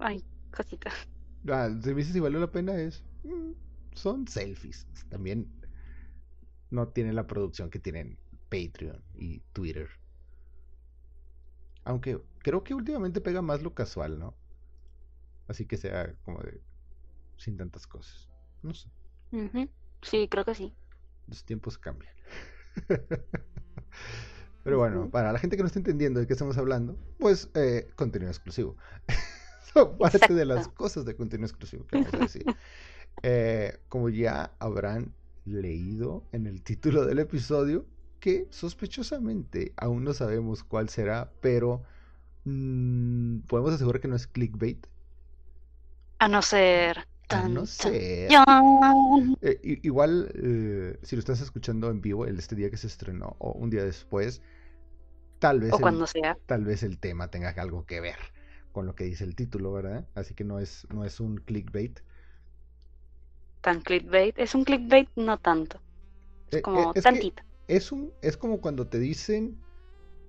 Ay, cosita. Ah, si me dices si valió la pena es... mm, son selfies. También no tienen la producción que tienen Patreon y Twitter. Aunque creo que últimamente pega más lo casual, ¿no? Así que sea como de... sin tantas cosas. No sé. Sí, creo que sí. Los tiempos cambian. Pero bueno, para la gente que no está entendiendo de qué estamos hablando, pues eh, contenido exclusivo. Son parte de las cosas de contenido exclusivo que vamos a decir. Eh, como ya habrán leído en el título del episodio, que sospechosamente aún no sabemos cuál será, pero mm, podemos asegurar que no es clickbait. A no ser. A no ser. Eh, igual, eh, si lo estás escuchando en vivo, el este día que se estrenó o un día después, tal vez, O el, cuando sea. tal vez el tema tenga algo que ver con lo que dice el título, ¿verdad? Así que no es, no es un clickbait. Tan clickbait. Es un clickbait, no tanto. Eh, Es eh, como es que tantito. es un, es como cuando te dicen,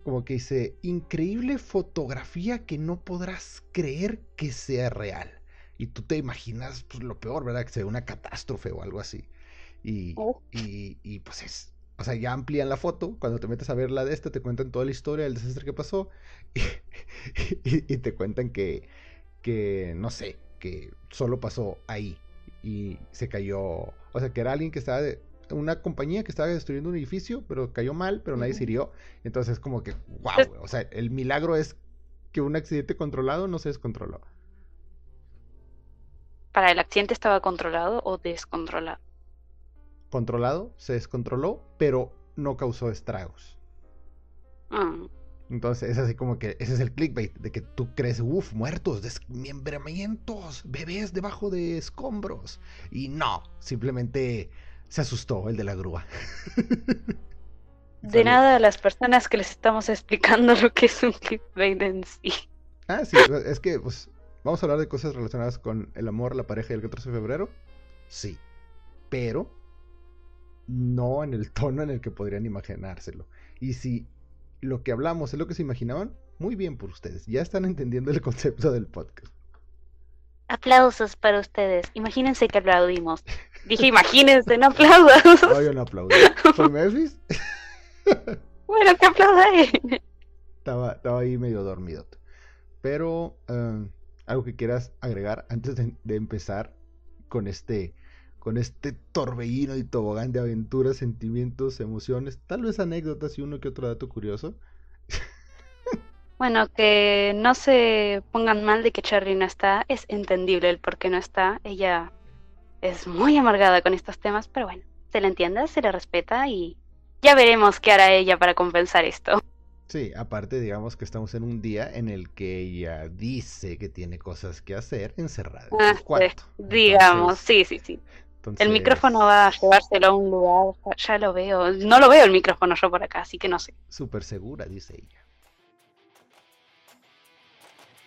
como que dice, increíble fotografía que no podrás creer que sea real. Y tú te imaginas pues, lo peor, ¿verdad? Que sea una catástrofe o algo así. Y, Oh. y, y, pues es, o sea, ya amplían la foto. Cuando te metes a ver la de esta, te cuentan toda la historia del desastre que pasó. Y, y- y te cuentan que, que, no sé, que solo pasó ahí. Y se cayó, o sea, que era alguien que estaba de, una compañía que estaba destruyendo un edificio, pero cayó mal, pero nadie se hirió. Entonces es como que, wow, o sea, el milagro es que un accidente controlado no se descontroló. ¿Para el accidente estaba controlado o descontrolado? Controlado, se descontroló, pero no causó estragos. Mm, Entonces es así como que ese es el clickbait, de que tú crees, uff, muertos, desmembramientos, bebés debajo de escombros. Y no, simplemente se asustó el de la grúa. De nada a las personas que les estamos explicando lo que es un clickbait en sí. Ah, sí, es que pues vamos a hablar de cosas relacionadas con el amor, la pareja y el 14 de febrero. Sí, pero no en el tono en el que podrían imaginárselo. Y si lo que hablamos es lo que se imaginaban, muy bien por ustedes. Ya están entendiendo el concepto del podcast. Aplausos para ustedes. Imagínense que aplaudimos. Dije, imagínense, no aplaudan. No, yo no aplaudí. Fue Memphis. Bueno, que aplauda él. Estaba, estaba ahí medio dormido. Pero eh, algo que quieras agregar antes de, de empezar con este, con este torbellino y tobogán de aventuras, sentimientos, emociones, tal vez anécdotas y uno que otro dato curioso. Bueno, que no se pongan mal de que Cherry no está. Es entendible el por qué no está. Ella es muy amargada con estos temas, pero bueno, se la entiende, se le respeta y ya veremos qué hará ella para compensar esto. Sí, aparte digamos que estamos en un día en el que ella dice que tiene cosas que hacer encerrada en Ah, su cuarto. Digamos, sí, sí, sí. Entonces- El micrófono va a llevárselo a un lugar, ya lo veo. No lo veo el micrófono yo por acá, así que no sé. Súper segura, dice ella.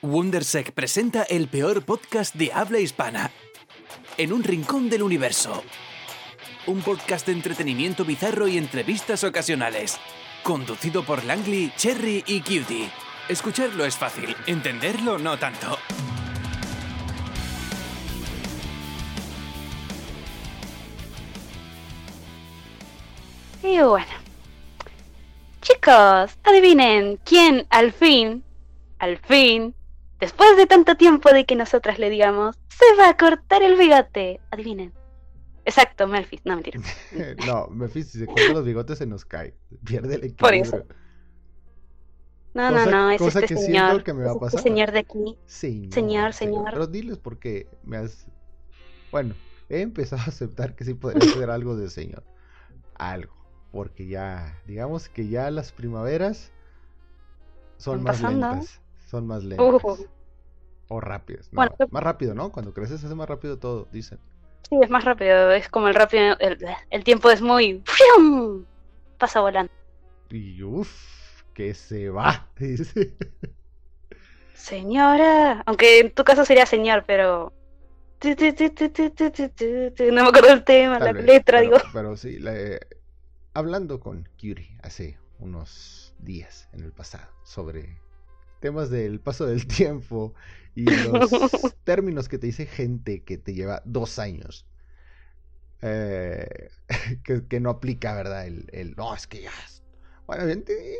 Wondersec presenta el peor podcast de habla hispana. En un rincón del universo. Un podcast de entretenimiento bizarro y entrevistas ocasionales. Conducido por Langley, Cherry y Cutie. Escucharlo es fácil, entenderlo no tanto. Y bueno. Chicos, adivinen quién al fin, al fin, después de tanto tiempo de que nosotras le digamos, se va a cortar el bigote. Adivinen. Exacto, Melfi. No, mentira. no, Memphis, si se corta los bigotes se nos cae. Pierde el Por equilibrio. eso. No, Cosa- no, no, es cosa este que siento señor. que me va a es este pasar. señor de aquí. Señor, Señor, señor. Pero diles porque me has... Bueno, he empezado a aceptar que sí podría ser algo de señor. Algo porque ya, digamos que ya las primaveras son más lentas, son más lentas. O rápidas, más rápido, ¿no? Cuando creces es más rápido todo, dicen. Sí, es más rápido, es como el rápido, el, tiempo es muy... ¡Fium! Pasa volando. Y uff, que se va, dice. Señora, aunque en tu caso sería señor, pero... No me acuerdo el tema, la letra, digo. Pero sí, la, eh, hablando con Curie hace unos días en el pasado sobre temas del paso del tiempo y los términos que te dice gente que te lleva dos años. Eh, que, que, no aplica, ¿verdad? El, el, no, es que ya. Bueno,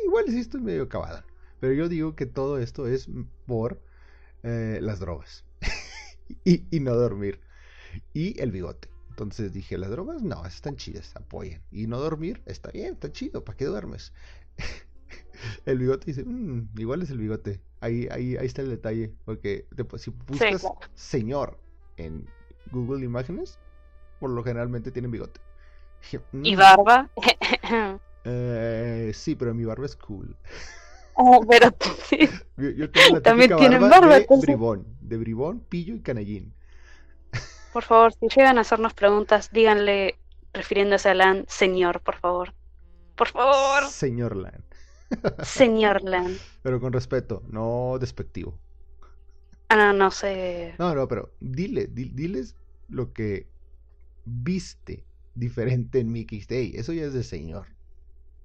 igual sí estoy medio acabado. Pero yo digo que todo esto es por eh, las drogas. y, y, no dormir. Y el bigote. Entonces dije, las drogas no, están chidas, apoyen. Y no dormir, está bien, está chido, ¿para qué duermes? el bigote dice, mmm, igual es el bigote. Ahí, ahí, ahí está el detalle. Porque si buscas señor en Google Imágenes, por lo generalmente tienen bigote. ¿Y mm". barba? eh, sí, pero mi barba es cool. Oh, pero sí. yo, tengo la También tienen barba, de bribón, de bribón, pillo y canallín. Por favor, si llegan a hacernos preguntas, díganle, refiriéndose a Lan, señor, por favor. Por favor. Señor Lan. Señor Lan. Pero con respeto, no despectivo. Ah, no, no sé. No, no, pero dile, diles lo que viste diferente en Mickey Day. Eso ya es de señor.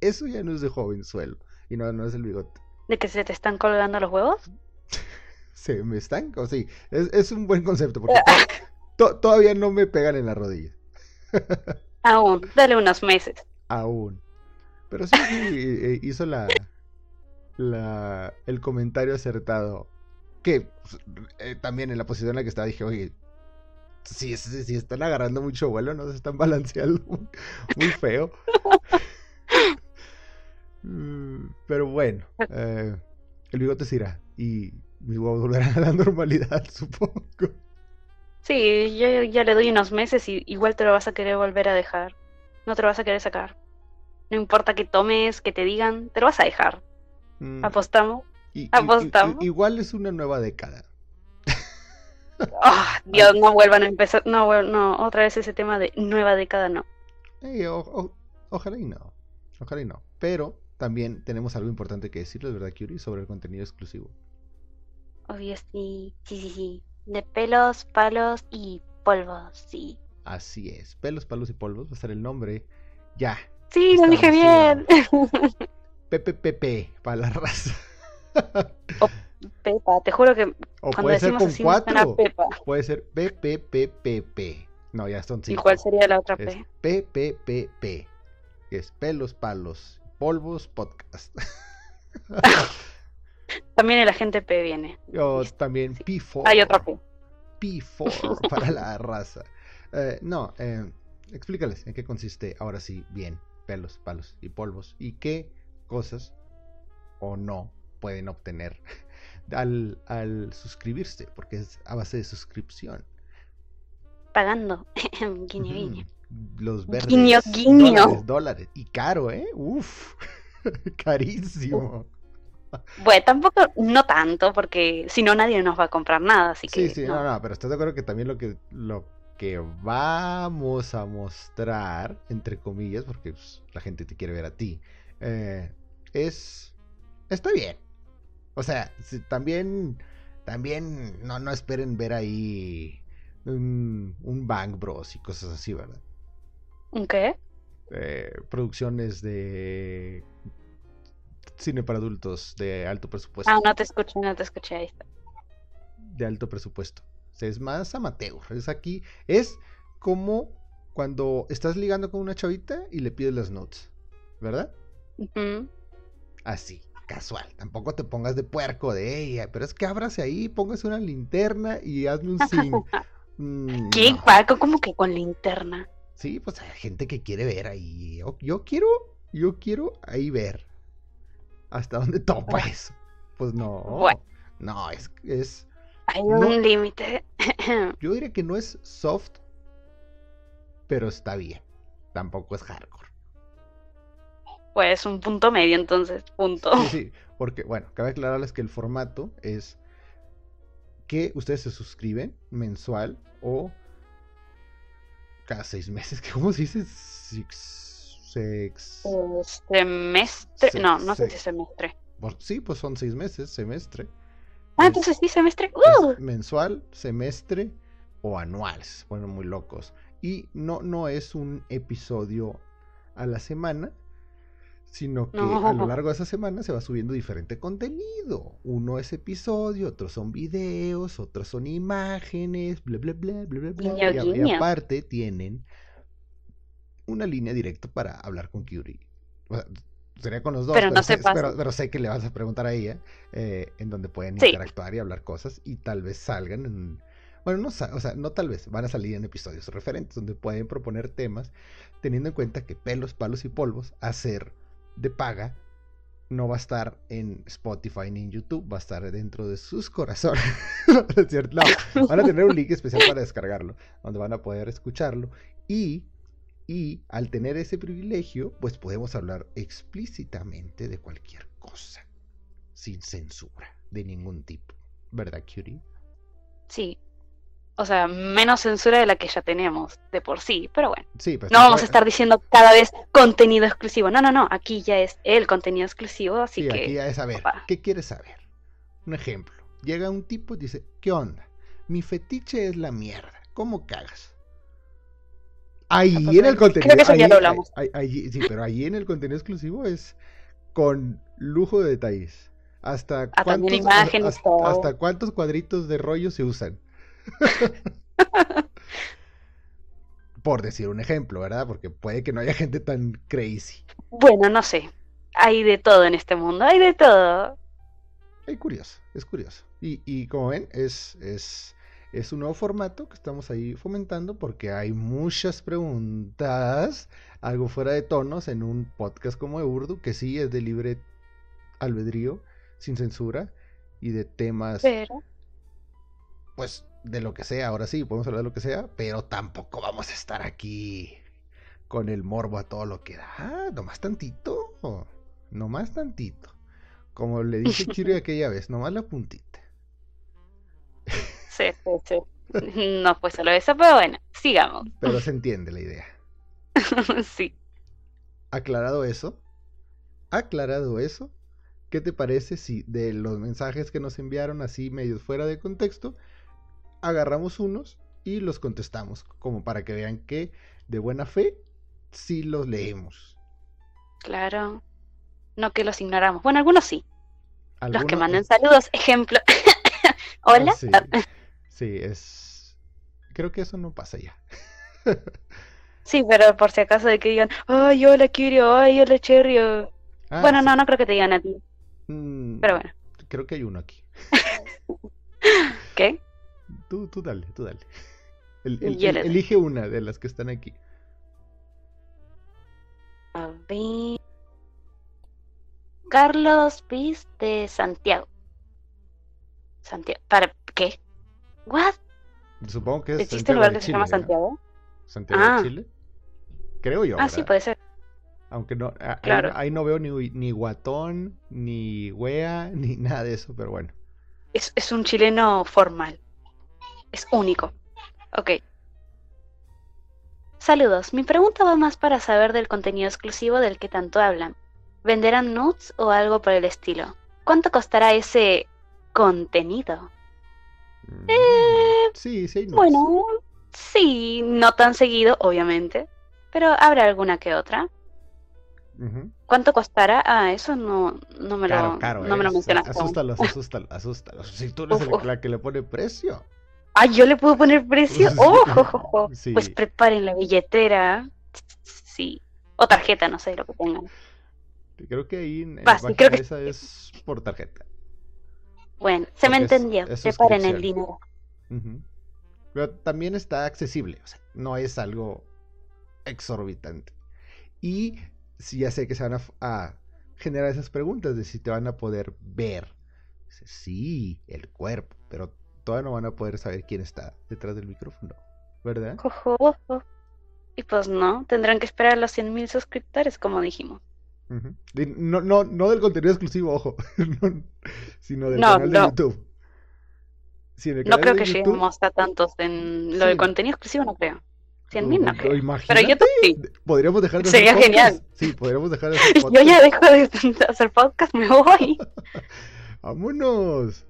Eso ya no es de jovenzuelo. Y no, no es el bigote. ¿De que se te están colgando los huevos? se me están, o sí, es, es un buen concepto porque todavía no me pegan en la rodilla. Aún, dale unos meses. Aún. Pero sí, eh, hizo la, la, el comentario acertado. Que pues, eh, también en la posición en la que estaba dije, oye, si, si, están agarrando mucho vuelo, no se están balanceando muy, feo. Mm, pero bueno, eh, el bigote se irá y volverá a la normalidad, supongo. Sí, yo ya le doy unos meses y igual te lo vas a querer volver a dejar. No te lo vas a querer sacar. No importa que tomes, que te digan, te lo vas a dejar. Mm. ¿Apostamos? ¿Apostamos? igual es una nueva década. Oh, Dios, no vuelvan a empezar. No, no, otra vez ese tema de nueva década, no. ojalá y no. Ojalá y no. Pero también tenemos algo importante que decirles, ¿verdad, Curie? Sobre el contenido exclusivo. Obvio, sí. Sí, sí, sí. De pelos, palos y polvos, sí. Así es. Pelos, palos y polvos va a ser el nombre. Ya. Sí, lo dije bien. PPPP para la raza. Pepa, te juro que o cuando puede ser con así cuatro. Pepa. Puede ser PPPPP. No, ya son cinco. ¿Y cuál sería la otra P? Es PPPP. Que es pelos, palos, polvos, podcast. también el agente P viene. Yo también P4. Hay otra P. P4 para la raza. Eh, no, eh, explícales en qué consiste ahora sí bien pelos, palos y polvos y qué cosas o no pueden obtener al, al suscribirse, porque es a base de suscripción. Pagando. guiño, guiño. Los verdes. Guiño, guiño. Dólares, dólares. Y caro, ¿eh? Uf. Carísimo. Bueno, tampoco, no tanto, porque si no nadie nos va a comprar nada, así que... Sí, sí, no, no, pero estás de acuerdo que también lo que, lo que vamos a mostrar, entre comillas, porque pues, la gente te quiere ver a ti, eh, es... Está bien, o sea, también, también no, no esperen ver ahí un, Bang Bros y cosas así, ¿verdad? ¿Un qué? Eh, producciones de cine para adultos de alto presupuesto. Ah, no te escuché, no te escuché, ahí está. De alto presupuesto. es más amateur. Es aquí, es como cuando estás ligando con una chavita y le pides las notes, ¿verdad? Así casual. Tampoco te pongas de puerco de ella, pero es que ábrase ahí, póngase una linterna y hazme un sim. Mm, ¿Qué, Paco? ¿Cómo que con linterna? Sí, pues hay gente que quiere ver ahí. Yo, quiero, yo quiero ahí ver. ¿Hasta dónde topa eso? Pues no. No, es, es hay un límite. yo diría que no es soft, pero está bien. Tampoco es hardcore. Pues un punto medio, entonces, punto. Sí, sí, porque, bueno, cabe aclararles que el formato es que ustedes se suscriben mensual o cada seis meses. ¿Cómo se dice? Six, sex... Semestre. no, no sé si semestre. Sí, pues son seis meses, semestre. Ah, entonces sí, semestre. ¡Uh! Mensual, semestre o anual. Se ponen muy locos. Y no, no es un episodio a la semana, sino que No. a lo largo de esa semana se va subiendo diferente contenido. Uno es episodio, otros son videos, otros son imágenes, bla, bla, bla, bla, bla, bla. Y, aparte tienen una línea directa para hablar con Curie. O sea, sería con los dos, Pero no sé, se pase. pero, pero sé que le vas a preguntar a ella eh, en donde pueden Sí. interactuar y hablar cosas y tal vez salgan en... Bueno, no, o sea, no tal vez, van a salir en episodios referentes donde pueden proponer temas teniendo en cuenta que pelos, palos y polvos, hacer de paga, no va a estar en Spotify ni en YouTube, va a estar dentro de sus corazones. no, van a tener un link especial para descargarlo, donde van a poder escucharlo. Y, y al tener ese privilegio, pues podemos hablar explícitamente de cualquier cosa, sin censura de ningún tipo. ¿Verdad, Curie? Sí. O sea, menos censura de la que ya tenemos de por sí, pero bueno. Sí, pues No vamos a puede- estar diciendo cada vez contenido exclusivo. No, no, no. Aquí ya es el contenido exclusivo, así Sí, que. aquí ya es saber. ¿Qué quieres saber? Un ejemplo. Llega un tipo y dice, ¿qué onda? Mi fetiche es la mierda. ¿Cómo cagas? Ahí en el creo que contenido... eso ya ahí- lo hablamos. ahí- ahí- sí, pero ahí en el contenido exclusivo es con lujo de detalles. Hasta también cuántos, hasta, todo. hasta cuántos cuadritos de rollo se usan. Por decir un ejemplo, ¿verdad? Porque puede que no haya gente tan crazy. Bueno, no sé. Hay de todo en este mundo. Hay de todo. Es curioso, es curioso. Y, y como ven, es, es, es un nuevo formato que estamos ahí fomentando porque hay muchas preguntas, algo fuera de tonos en un podcast como de Urdu, que sí es de libre albedrío, sin censura, y de temas, Pero. pues, de lo que sea, ahora sí, podemos hablar de lo que sea, pero tampoco vamos a estar aquí con el morbo a todo lo que da. Ah, nomás tantito, nomás tantito. Como le dije Chiri aquella vez, nomás la puntita. Sí, sí, sí. No fue solo eso, pero bueno, sigamos. Pero se entiende la idea. sí. Aclarado eso, aclarado eso, ¿qué te parece si de los mensajes que nos enviaron así medios fuera de contexto, agarramos unos y los contestamos, como para que vean que de buena fe sí los leemos. Claro. No que los ignoramos. Bueno, algunos sí. Los que manden saludos. Ejemplo. Hola. Ah, sí, sí, es... Creo que eso no pasa ya. Sí, pero por si acaso de que digan, ay, hola Kirio, ay, hola Cherry. Ah, bueno, sí. no, no creo que te digan a ti. Mm, Pero bueno, Creo que hay uno aquí. ¿qué? Tú, tú dale, tú dale. El- el- Yo el- le doy. elige una de las que están aquí. A ver. Carlos Piz de Santiago. Santiago. ¿Para? ¿What? Supongo que es ¿Existe Santiago un lugar que se llama Chile, ¿verdad? Santiago? Santiago Ah. de Chile. Creo yo. Ah, sí, ¿verdad? puede ser. Aunque no, a- ahí, Claro. ahí no veo ni, ni guatón, ni wea, ni nada de eso, pero bueno. Es, es un chileno formal. Es único. Ok. Saludos. Mi pregunta va más para saber del contenido exclusivo del que tanto hablan. ¿Venderán nudes o algo por el estilo? ¿Cuánto costará ese contenido? Eh, sí, sí nudes. Bueno, sí, no tan seguido, obviamente. Pero habrá alguna que otra. ¿Cuánto costará? Ah, eso no, no me Caro, lo, caro, no me lo es- mencionaste. Asústalos, asústalos, asústalos. Si tú eres uf. la que le pone precio. Ah, yo le puedo poner precio. ¡Oh! Sí. Pues preparen la billetera. Sí. O tarjeta, no sé lo que tengan. Creo que ahí en, página creo que esa es por tarjeta. Bueno, se me es- entendió. es Preparen el dinero. Pero también está accesible, o sea, no es algo exorbitante. Y sí, ya sé que se van a, generar esas preguntas de si te van a poder ver. Sí, el cuerpo, pero todavía no van a poder saber quién está detrás del micrófono, ¿verdad? Jo, jo, jo. Y pues no, tendrán que esperar a los 100.000 suscriptores, como dijimos. Y No, no, no del contenido exclusivo, ojo, no, sino del No, canal de no. YouTube. No creo que YouTube- lleguemos a tantos en lo Sí. de contenido exclusivo, no creo. 100.000 no o- o creo. Pero YouTube sí. podríamos dejar de Sería hacer genial. Sí, podríamos dejar de hacer Yo podcast. ya dejo de hacer podcast, me voy. ¡Vámonos!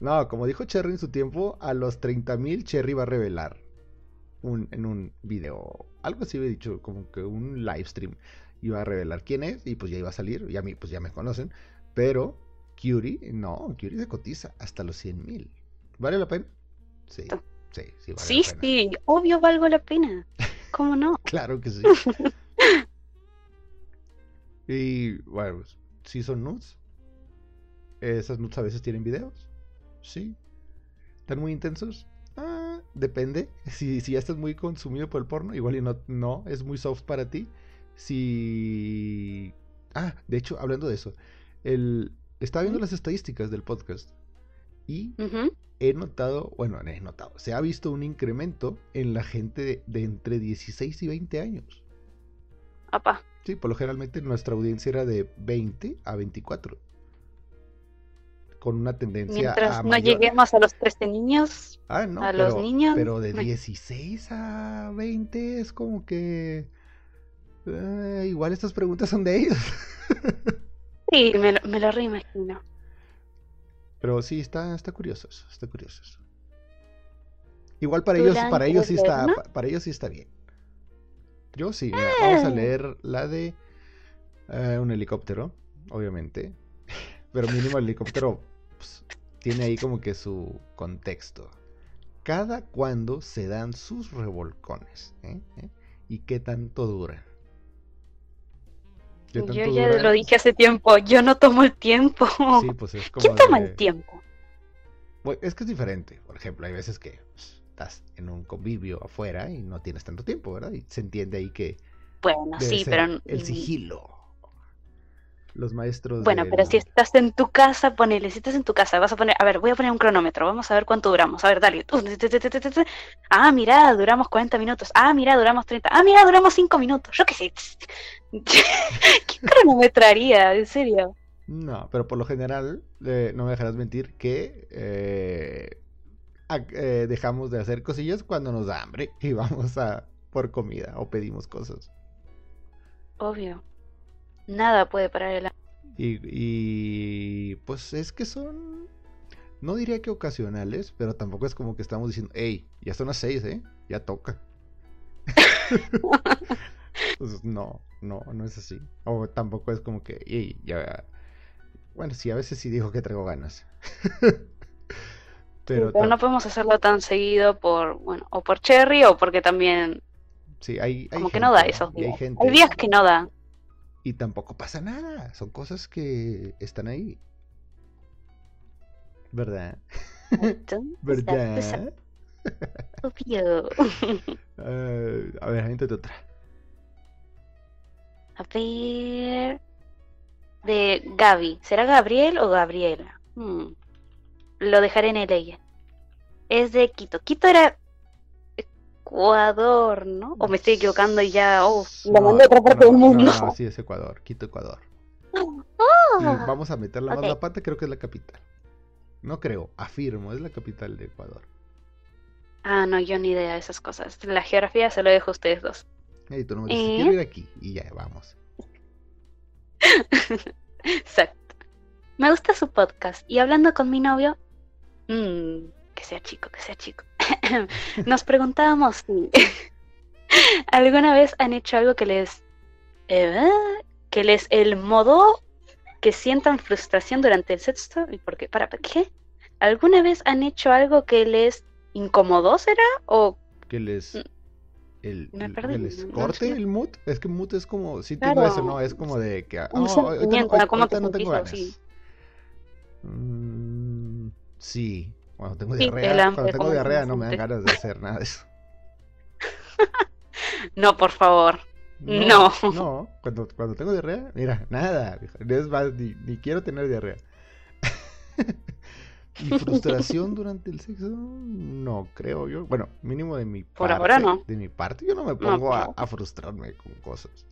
No, como dijo Cherry en su tiempo, a los 30.000 Cherry va a revelar un, en un video. Algo así había dicho, como que un live stream. Iba a revelar quién es y pues ya iba a salir, y a mí pues ya me conocen, pero Curie, no, Curie se cotiza hasta los 100 mil. ¿Vale la pena? Sí, sí, sí, vale sí, la pena. sí, obvio valgo la pena. ¿Cómo no? Claro que sí. y bueno, pues, sí son nudes. Esas nudes a veces tienen videos. Sí. ¿Están muy intensos? Ah, depende. Si, si ya estás muy consumido por el porno, igual y no, no, es muy soft para ti. Si... Ah, de hecho, hablando de eso, el... estaba viendo las estadísticas del podcast y he notado, bueno, no he notado, se ha visto un incremento en la gente de, de entre 16 y 20 años. Apa, Sí, por lo generalmente nuestra audiencia era de 20 a 24. Con una tendencia mientras a no mayor- lleguemos a los 13 niños, Ah, no, a los niños, Pero de no. 16 a 20 es como que... eh, igual estas preguntas son de ellos. sí, me lo, me lo reimagino. Pero sí, está, está curioso eso, está curioso eso. Igual para ellos, para ellos sí está, para ellos sí está bien. Yo sí, mira, vamos a Ah. leer la de eh, un helicóptero, obviamente. Pero mínimo el helicóptero pues, tiene ahí como que su contexto. Cada cuando se dan sus revolcones, ¿eh? ¿Eh? ¿Y qué tanto duran? ¿Qué Yo ya lo dije hace tiempo, yo no tomo el tiempo. Sí, pues es como ¿Quién toma el tiempo? Bueno, es que es diferente. Por ejemplo, hay veces que pues, estás en un convivio afuera y no tienes tanto tiempo, ¿verdad? Y se entiende ahí que Bueno, sí, pero... el sigilo. Los maestros Bueno, pero si estás en tu casa, ponele, si estás en tu casa, vas a poner, a ver, voy a poner un cronómetro, vamos a ver cuánto duramos. A ver, dale. Ah, mira, duramos 40 minutos. Ah, mira, duramos 30. Ah, mira, duramos 5 minutos. Yo qué sé. ¿Qué cronometraría? En serio. No, pero por lo general, eh, no me dejarás mentir que eh, eh, dejamos de hacer cosillas cuando nos da hambre y vamos a por comida o pedimos cosas. Obvio. Nada puede parar el Y, y, pues es que son, no diría que ocasionales, pero tampoco es como que estamos diciendo, hey, ya son las seis, ¿eh? Ya toca. Pues no, no, no es así. O tampoco es como que, hey, ya... Bueno, sí, a veces sí digo que traigo ganas. pero Pero no podemos hacerlo tan seguido por, bueno, o por Cherry o porque también sí, hay, hay como que no da esos hay días. gente, Hay días que no da. Y tampoco pasa nada. Son cosas que están ahí. ¿Verdad? ¿Verdad? obvio. Eh, a ver, aviéntate otra. A ver. De Gaby. ¿Será Gabriel o Gabriela? Hmm. Lo dejaré en el ella. Es de Quito. Quito era Ecuador, ¿no? O me estoy equivocando y ya. Oh, lo mandé a otra parte no, del mundo. No, no, sí, es Ecuador, Quito, Ecuador. Y Ah, vamos a meterla más ok. la pata, creo que es la capital. No creo, afirmo, es la capital de Ecuador. Ah, no, yo ni idea de esas cosas. La geografía se lo dejo a ustedes dos. Y tú no me dices, ¿Eh? quiero ir aquí. Y ya, vamos. Exacto. Me gusta su podcast. Y hablando con mi novio, mm, que sea chico, que sea chico, nos preguntábamos si alguna vez han hecho algo que les, eh, que les el modo que sientan frustración durante el sexo. ¿Y por qué? ¿Para qué? ¿Alguna vez han hecho algo que les incomodó, será? ¿O Que les. Mm, El, me perdí, que les no- no corte sé. el mood. Es que mood es como. Sí, Claro. eso, ¿no? Es como de que. ah, no, ahorita no- sentimiento, ahorita ¿cómo te no tengo ganas. sí? Mm, sí, cuando tengo Sí, diarrea, hambre, cuando tengo ¿cómo se diarrea no me dan ganas de hacer nada de eso. no, por favor. No. No, cuando, cuando tengo diarrea, mira, nada, vieja, es más, ni, ni quiero tener diarrea. y frustración durante el sexo, no creo yo. Bueno, mínimo de mi Por parte. ahora no. De mi parte, yo no me pongo a, frustrarme con cosas.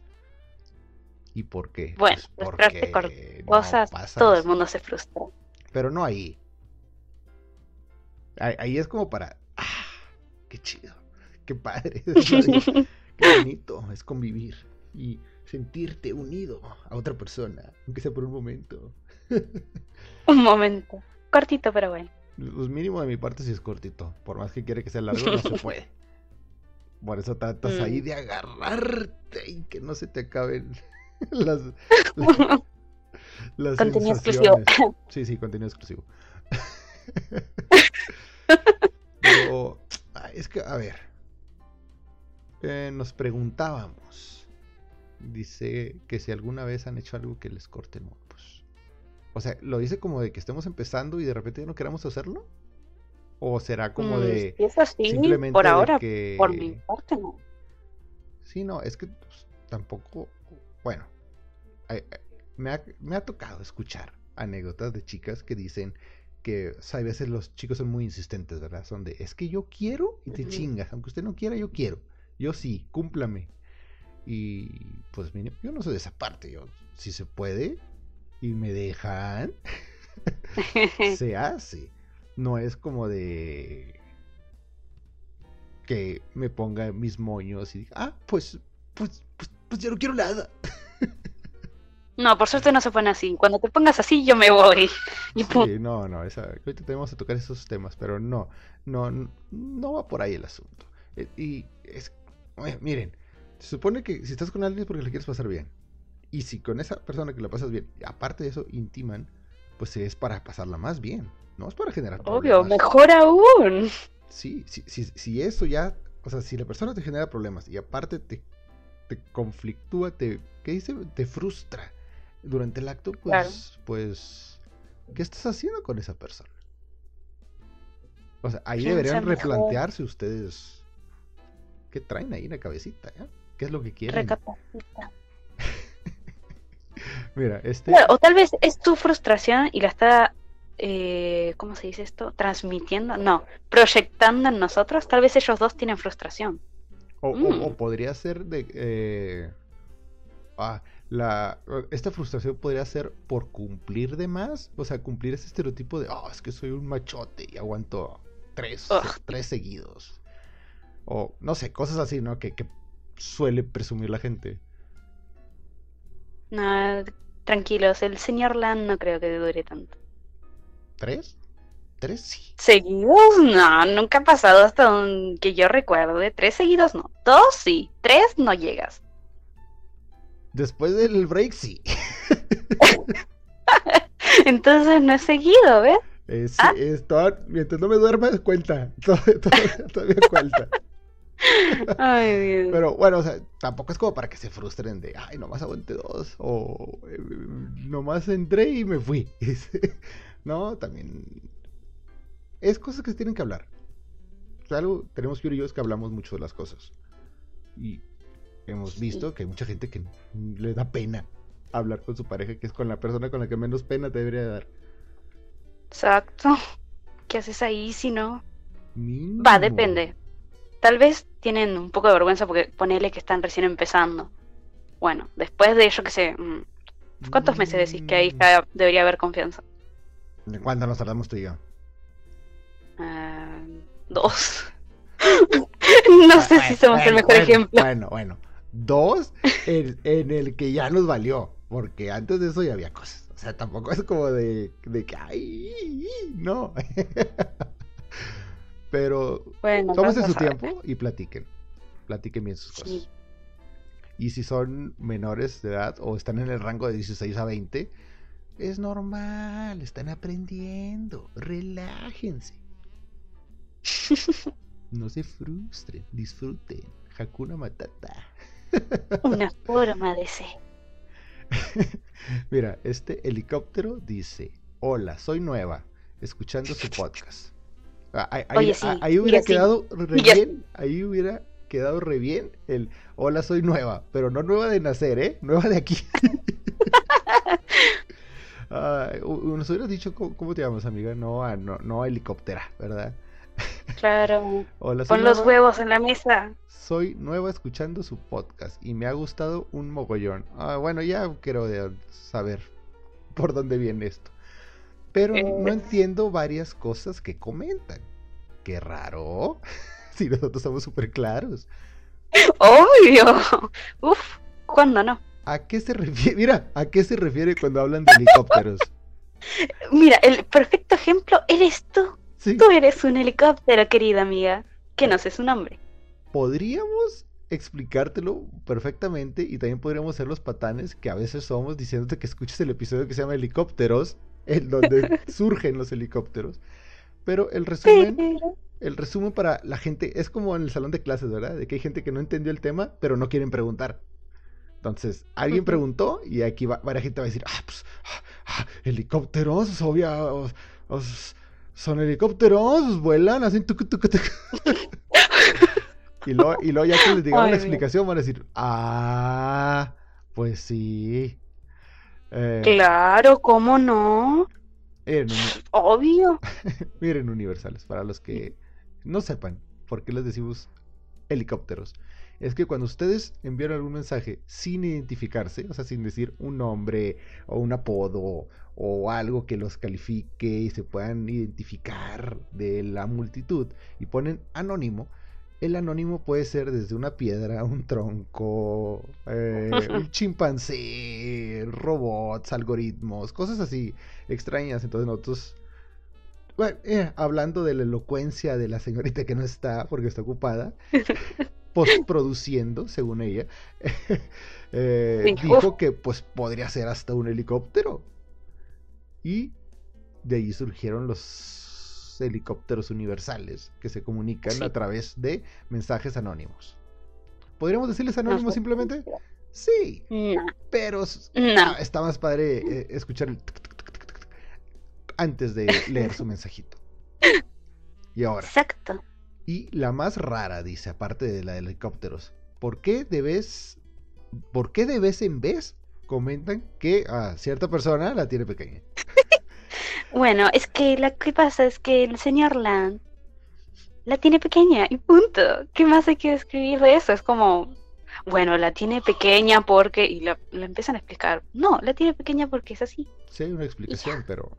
¿Y por qué? Bueno, Pues frustrarte con no Cosas, pasa todo el mundo se frustra. Pero no ahí. Ahí, es como para. ¡Ah! ¡Qué chido! ¡Qué padre! ¡Qué bonito! Es convivir y sentirte unido a otra persona, aunque sea por un momento. Un momento. Cortito, pero bueno. Pues mínimo de mi parte sí es cortito. Por más que quiera que sea largo, no se puede. Por eso tratas Mm. ahí de agarrarte y que no se te acaben las, las, las Contenido exclusivo. Sí, sí, contenido exclusivo. Pero es que, a ver, eh, nos preguntábamos, dice que si alguna vez han hecho algo que les corte el mood, pues, o sea, ¿lo dice como de que estemos empezando y de repente ya no queramos hacerlo? ¿O será como Mm, de si es así, simplemente por ahora, que... por mi parte, no. Sí, no, es que pues, tampoco, bueno, me ha, me ha tocado escuchar anécdotas de chicas que dicen que o sea, a veces los chicos son muy insistentes, ¿verdad? Son de, es que yo quiero y te chingas, aunque usted no quiera, yo quiero, yo sí, cúmplame. Y pues mire, yo no soy de esa parte, yo si se puede y me dejan, se hace. No es como de que me ponga mis moños y diga, ah, pues, pues, pues, pues ya no quiero nada. No, por suerte no se pone así. Cuando te pongas así, yo me voy. Y. Sí, no, no, esa, ahorita tenemos que tocar esos temas, pero no, no, no va por ahí el asunto. Eh, Y es, miren, se supone que si estás con alguien es porque le quieres pasar bien. Y si con esa persona que la pasas bien, aparte de eso, intiman, pues es para pasarla más bien. No es para generar Obvio, problemas. mejor aún. Sí, si, si, si eso ya, o sea, si la persona te genera problemas y aparte te, te conflictúa, te, ¿qué dice? Te frustra durante el acto, pues, Claro. pues, ¿qué estás haciendo con esa persona? O sea, ahí deberían mejor. replantearse ustedes qué traen ahí en la cabecita, ¿ya? ¿Qué es lo que quieren? Recapacita. Mira, este, Claro, o tal vez es tu frustración y la está, eh, ¿cómo se dice esto? Transmitiendo, no, proyectando en nosotros. Tal vez ellos dos tienen frustración. O, o- Mm. o podría ser de. eh, ah, la, esta frustración podría ser por cumplir de más. O sea, cumplir ese estereotipo de. Oh, es que soy un machote y aguanto tres, tres seguidos. O no sé, cosas así, ¿no? Que, que suele presumir la gente. No, tranquilos, el señor Lan no creo que dure tanto. ¿Tres? ¿Tres? Sí. ¿Seguidos? No, nunca ha pasado hasta un- que yo recuerde. Tres seguidos no. Dos sí. Tres no llegas. Después del break, sí. Entonces no es seguido, ¿ves? Eh, sí, Ah. es toda- mientras no me duerma, cuenta. Todavía, todavía- todavía cuenta. Ay, Dios. Pero bueno, o sea, tampoco es como para que se frustren de, ay, nomás aguanté dos, o eh, nomás entré y me fui. no, también es cosas que se tienen que hablar. O sea, algo, tenemos Fior y yo es que hablamos mucho de las cosas. Y hemos visto que hay mucha gente que le da pena hablar con su pareja, que es con la persona con la que menos pena te debería dar. Exacto. ¿Qué haces ahí si no? Va, depende. Tal vez tienen un poco de vergüenza porque ponele que están recién empezando. Bueno, después de ello, que sé, mm, ¿cuántos meses decís que ahí Mm. ya debería haber confianza? ¿De cuándo nos tardamos tú y yo? Ah, dos. no sé si somos el mejor bueno, ejemplo. Bueno, bueno. Dos en, en el que ya nos valió. Porque antes de eso ya había cosas. O sea, tampoco es como de, de que, ay, no. Pero Bueno, tómense su tiempo y platiquen. Platiquen bien sus Sí. cosas. Y si son menores de edad o están en el rango de 16 a 20, es normal, están aprendiendo. Relájense. No se frustren, disfruten. Hakuna Matata. Una forma de ser. Mira, este helicóptero dice: Hola, soy nueva, escuchando su podcast. Ah, ahí, ahí- Oye, sí, ah, ahí hubiera quedado re bien. Ahí hubiera quedado re bien el Hola, soy nueva. Pero no nueva de nacer, ¿eh? Nueva de aquí. Nos hubieras dicho cómo, cómo te llamas, amiga. No a, no, no helicóptera, ¿verdad? Claro. Hola, Pon los nueva. huevos en la mesa. Soy nueva escuchando su podcast y me ha gustado un mogollón. Ah, bueno, ya quiero saber por dónde viene esto. Pero no Eh. entiendo varias cosas que comentan. Qué raro. si nosotros somos súper claros. Obvio. Uf, ¿cuándo no? ¿A qué se refiere? Mira, ¿a qué se refiere cuando hablan de helicópteros? Mira, el perfecto ejemplo eres tú. Sí, Tú eres un helicóptero, querida amiga. Que no sé su nombre. podríamos explicártelo perfectamente y también podríamos ser los patanes que a veces somos diciéndote que escuches el episodio que se llama Helicópteros, en donde surgen los helicópteros. Pero el resumen, el resumen para la gente es como en el salón de clases, ¿verdad? De que hay gente que no entendió el tema, pero no quieren preguntar. Entonces, alguien preguntó y aquí va, varias gente va a decir, ah, pues, ah, ah, helicópteros, obvia, os- os- son helicópteros, vuelan, hacen tucu, tucu, tucu". y, luego, y luego ya que les digamos la explicación van a decir, ah, pues sí. Eh, Claro, ¿cómo no? miren, Obvio. miren, universales, para los que no sepan por qué les decimos helicópteros. Es que cuando ustedes envían algún mensaje sin identificarse, o sea, sin decir un nombre o un apodo o algo que los califique y se puedan identificar de la multitud y ponen anónimo, el anónimo puede ser desde una piedra, un tronco, eh, un chimpancé, robots, algoritmos, cosas así extrañas. Entonces nosotros bueno, eh, hablando de la elocuencia de la señorita que no está porque está ocupada, postproduciendo, según ella, eh, dijo que pues podría ser hasta un helicóptero. Y de ahí surgieron los helicópteros universales que se comunican Sí. a través de mensajes anónimos. ¿Podríamos decirles anónimos No. simplemente? Sí, No, pero no. Ah, está más padre eh, escuchar el tuc, tuc, tuc, antes de leer su mensajito. Y ahora, Exacto. y la más rara, dice, aparte de la de helicópteros, ¿por qué de vez, por qué de vez en vez comentan que a cierta persona la tiene pequeña? Bueno, es que lo que pasa es que el señor Land la tiene pequeña y punto. ¿Qué más hay que escribir de eso? Es como, bueno, la tiene pequeña porque... Y la, la empiezan a explicar. No, la tiene pequeña porque es así. Sí, hay una explicación, pero...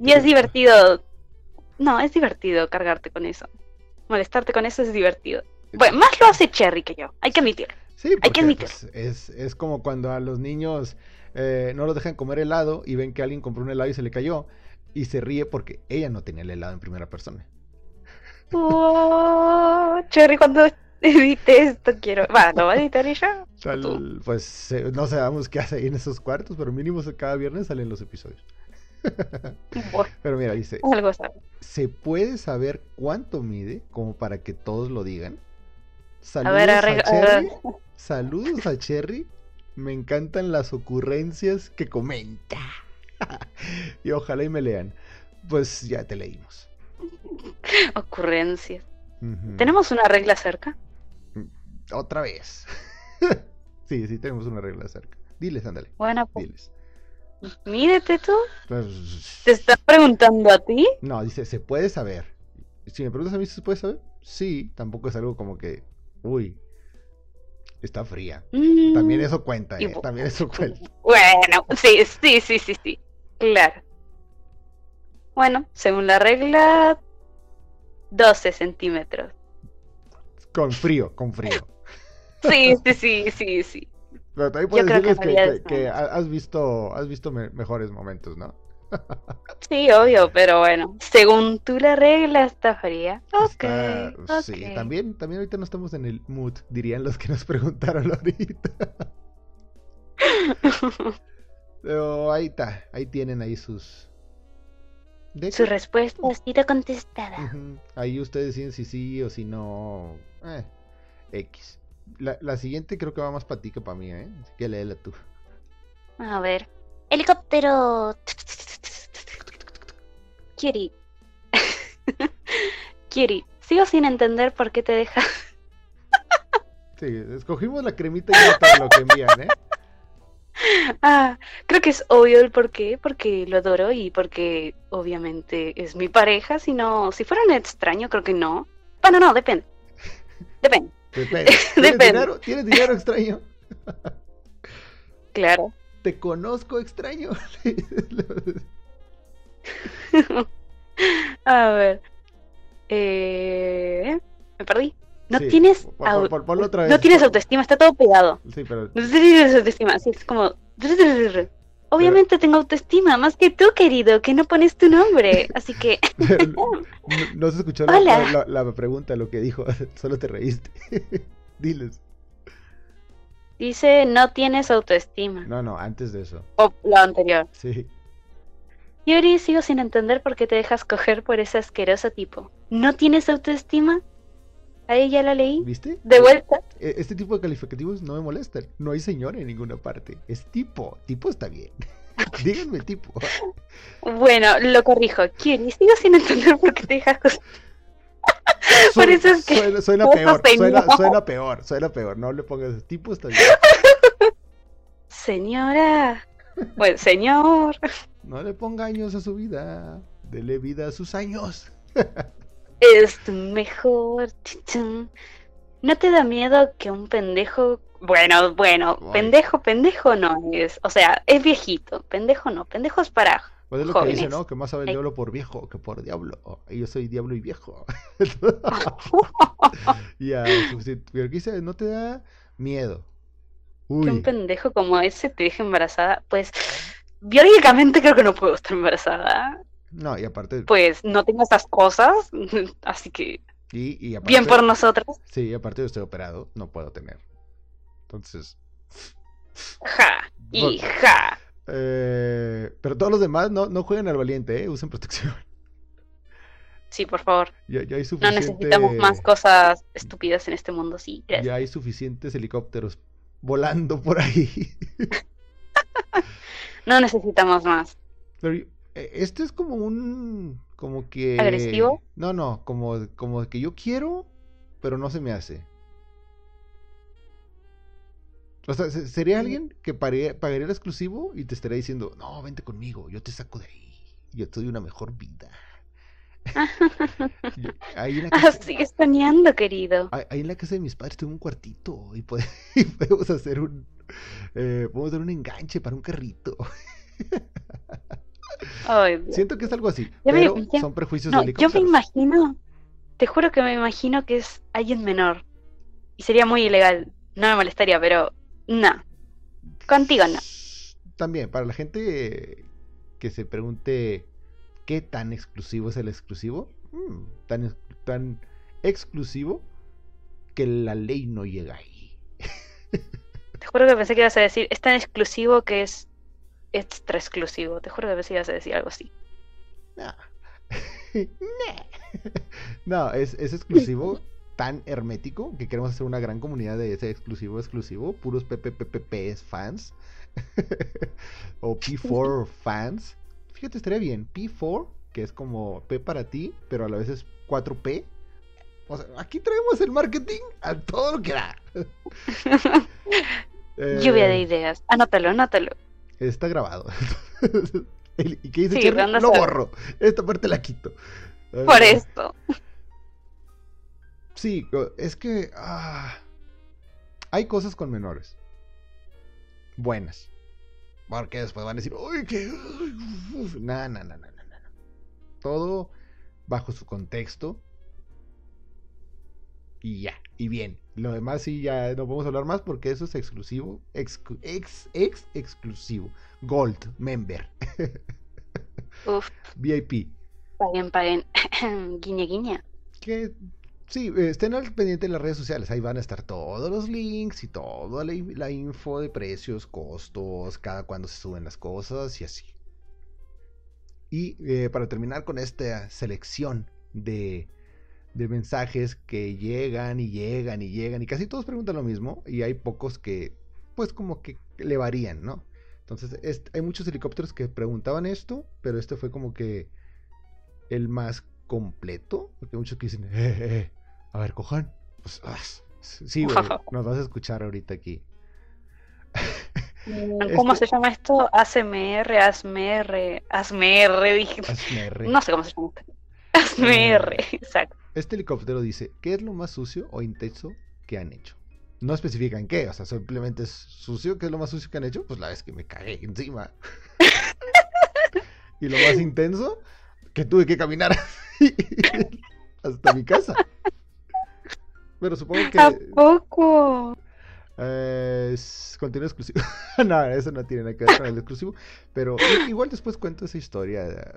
Y es divertido. No, es divertido cargarte con eso. Molestarte con eso es divertido. Bueno, más lo hace Cherry que yo, hay que admitir. Sí, que porque, admitir. pues, es, es como cuando a los niños eh, no los dejan comer helado y ven que alguien compró un helado y se le cayó y se ríe porque ella no tenía el helado en primera persona. Oh, Cherry, cuando edite esto quiero... Va, ¿lo va a editar ella? El- pues eh, no sabemos qué hace ahí en esos cuartos, pero mínimo cada viernes salen los episodios. Pero mira, dice, algo sabe. ¿se puede saber cuánto mide como para que todos lo digan? A Saludos ver, a, arregla- Cherry. Saludos a Cherry. Me encantan las ocurrencias que comenta. y ojalá y me lean. Pues ya te leímos. Ocurrencias. ¿Tenemos una regla cerca? Otra vez. sí, sí, tenemos una regla cerca. Diles, ándale. Bueno, pues, Diles. mídete tú. Pues, ¿Te están preguntando a ti? No, dice, se puede saber. Si me preguntas a mí si se puede saber, sí, tampoco es algo como que, uy, está fría. Mm, También eso cuenta, ¿eh? También eso cuenta. Bueno, sí, sí, sí, sí, sí. Claro. Bueno, según la regla, 12 centímetros. Con frío, con frío. Sí, sí, sí, sí, sí. Pero también puedes decirles que, has visto, has visto me- mejores momentos, ¿no? Sí, obvio, pero bueno, según tú la regla está fría. Ok, Está- Sí, ok. también, también ahorita no estamos en el mood, dirían los que nos preguntaron ahorita. Pero ahí está, ahí tienen ahí sus... ¿De Su respuesta ha sido contestada. Ahí ustedes deciden si sí o si no. Eh, X. La, la siguiente creo que va más para ti que para mí, ¿eh? Así que léela tú. A ver. Helicóptero. Kiri. Kiri, sigo sin entender por qué te deja. Sí, escogimos la cremita y todo lo que envían, ¿eh? Ah, creo que es obvio el por qué, porque lo adoro y porque obviamente es mi pareja, si no, si fuera un extraño, creo que no. Bueno, no, depende. Depende, Depende. ¿Tienes Depende. dinero? ¿Tienes dinero extraño? claro. Te conozco extraño. A ver. Eh, me perdí. No Sí, tienes no tienes autoestima, está todo pegado. Sí, pero No tienes autoestima, así es como. Obviamente tengo autoestima, más que tú, querido, que no pones tu nombre. Así que. no, no se escuchó la- la pregunta, lo que dijo, solo te reíste. Diles. Dice, no tienes autoestima. No, no, antes de eso. O lo anterior. Sí. Yuri, sigo sin entender por qué te dejas coger por ese asqueroso tipo. ¿No tienes autoestima? Ahí ya la leí. ¿Viste? De vuelta. E- Este tipo de calificativos no me molestan. No hay señor en ninguna parte. Es tipo. Tipo está bien. Díganme tipo. Bueno, lo corrijo. Yuri, sigo sin entender por qué te dejas coger. Por eso es que- suena, suena peor. Suena, suena peor. Suena peor. No le pongas tipo está bien. Señora. Bueno, señor. No le ponga años a su vida. Dele vida a sus años. Es tu mejor. ¿No te da miedo que un pendejo... Bueno, bueno, Ay. pendejo, pendejo no es. O sea, es viejito. Pendejo no. Pendejo es para Pues es lo que dice, jóvenes. ¿no? Que más sabe el diablo por viejo que por diablo. Y yo soy diablo y viejo. ya. Pero aquí dice, no te da miedo. que un pendejo como ese te deje embarazada, pues biológicamente creo que no puedo estar embarazada. No, y aparte, Pues no tengo esas cosas, así que y, y aparte, bien por nosotros. sí, aparte yo estoy operado, no puedo tener. Entonces, Ja, y ja. eh, pero todos los demás no, no jueguen al valiente, ¿eh? Usen protección. Sí, por favor. Ya, ya hay No necesitamos más cosas estúpidas en este mundo, sí. Gracias. ya hay suficientes helicópteros volando por ahí. No necesitamos más. Pero este es como un, como que... ¿Agresivo? No, no, como, como que yo quiero, pero no se me hace. O sea, se- sería alguien que pare- pagaría el exclusivo y te estaría diciendo, no, vente conmigo, yo te saco de ahí, yo te doy una mejor vida. Ahí, en la Ah, casa, sigues soñando, querido. ahí- en la casa de mis padres tengo un cuartito y, pode- y podemos hacer un, eh, podemos hacer un enganche para un carrito. Ay. Siento que es algo así, pero son prejuicios No, yo me imagino, te juro que me imagino que es alguien menor. Y sería muy ilegal. No me molestaría, pero no. Contigo no. También, para la gente que se pregunte qué tan exclusivo es el exclusivo, mm, tan, tan exclusivo que la ley no llega ahí. Te juro que pensé que ibas a decir, es tan exclusivo que es extra exclusivo. Te juro que pensé que ibas a decir algo así. No, no es, es exclusivo tan hermético que queremos hacer una gran comunidad de ese exclusivo exclusivo, puros PPPPPs fans o P4 fans. Fíjate, estaría bien. P4, que es como P para ti, pero a la vez es 4P. O sea, aquí traemos el marketing a todo lo que da. Lluvia de Eh, ideas. Anótalo, anótalo. Está grabado. ¿Y qué dice Sí, Lo borro. Esta parte la quito. Por Eh, esto. Sí, es que ah, hay cosas con menores. Buenas. Porque después van a decir, uy, que... No, no, no, no, no, no. Todo bajo su contexto. Y ya, y bien. Lo demás sí ya no podemos hablar más porque eso es exclusivo. Exclu- ex, ex exclusivo. Gold, member, Uf, VIP. paguen, paguen. guiña, guiña. que sí, eh, estén al pendiente de las redes sociales. Ahí van a estar todos los links y toda la, la info de precios, costos, cada cuando se suben las cosas y así. Y eh, para terminar con esta selección de, de mensajes que llegan y llegan y llegan y casi todos preguntan lo mismo y hay pocos que pues como que le varían, ¿no? Entonces es- hay muchos helicópteros que preguntaban esto, pero este fue como que el más completo, porque muchos que dicen, eh, eh, a ver, cojan. Pues, ah, sí, güey, nos vas a escuchar ahorita aquí. Mm, ¿Cómo Este- se llama esto? ASMR, ASMR, ASMR, dije. Hazme re. No sé cómo se llama esto. ASMR, exacto. Este helicóptero dice, ¿qué es lo más sucio o intenso que han hecho? No especifican qué, o sea, simplemente es sucio, ¿qué es lo más sucio que han hecho? Pues la vez que me cagué encima. y lo más intenso, que tuve que caminar hasta mi casa. Pero supongo ¿A que poco? Eh, es contenido exclusivo. no, eso no tiene nada que ver con el exclusivo. Pero igual después cuento esa historia eh,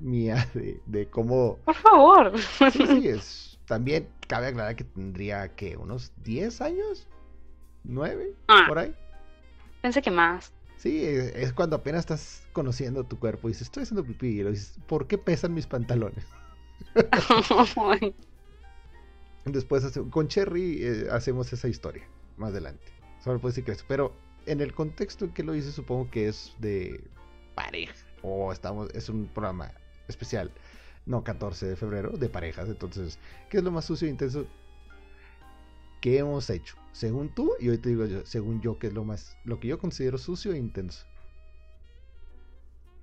mía de, de cómo. Por favor. Sí, sí, es. También cabe aclarar que tendría que unos 10 años, 9, Ah. por ahí. Pensé que más. Sí, es es cuando apenas estás conociendo tu cuerpo y dices, estoy haciendo pipí. Y lo dices, ¿por qué pesan mis pantalones? Después hace- con Cherry eh, hacemos esa historia más adelante. Solo puedo decir que eso. Pero en el contexto en que lo hice, supongo que es de pareja. O estamos, es un programa especial. No, 14 de febrero, de parejas. Entonces, ¿qué es lo más sucio e intenso que hemos hecho? Según tú, y hoy te digo yo, según yo, ¿qué es lo más, lo que yo considero sucio e intenso?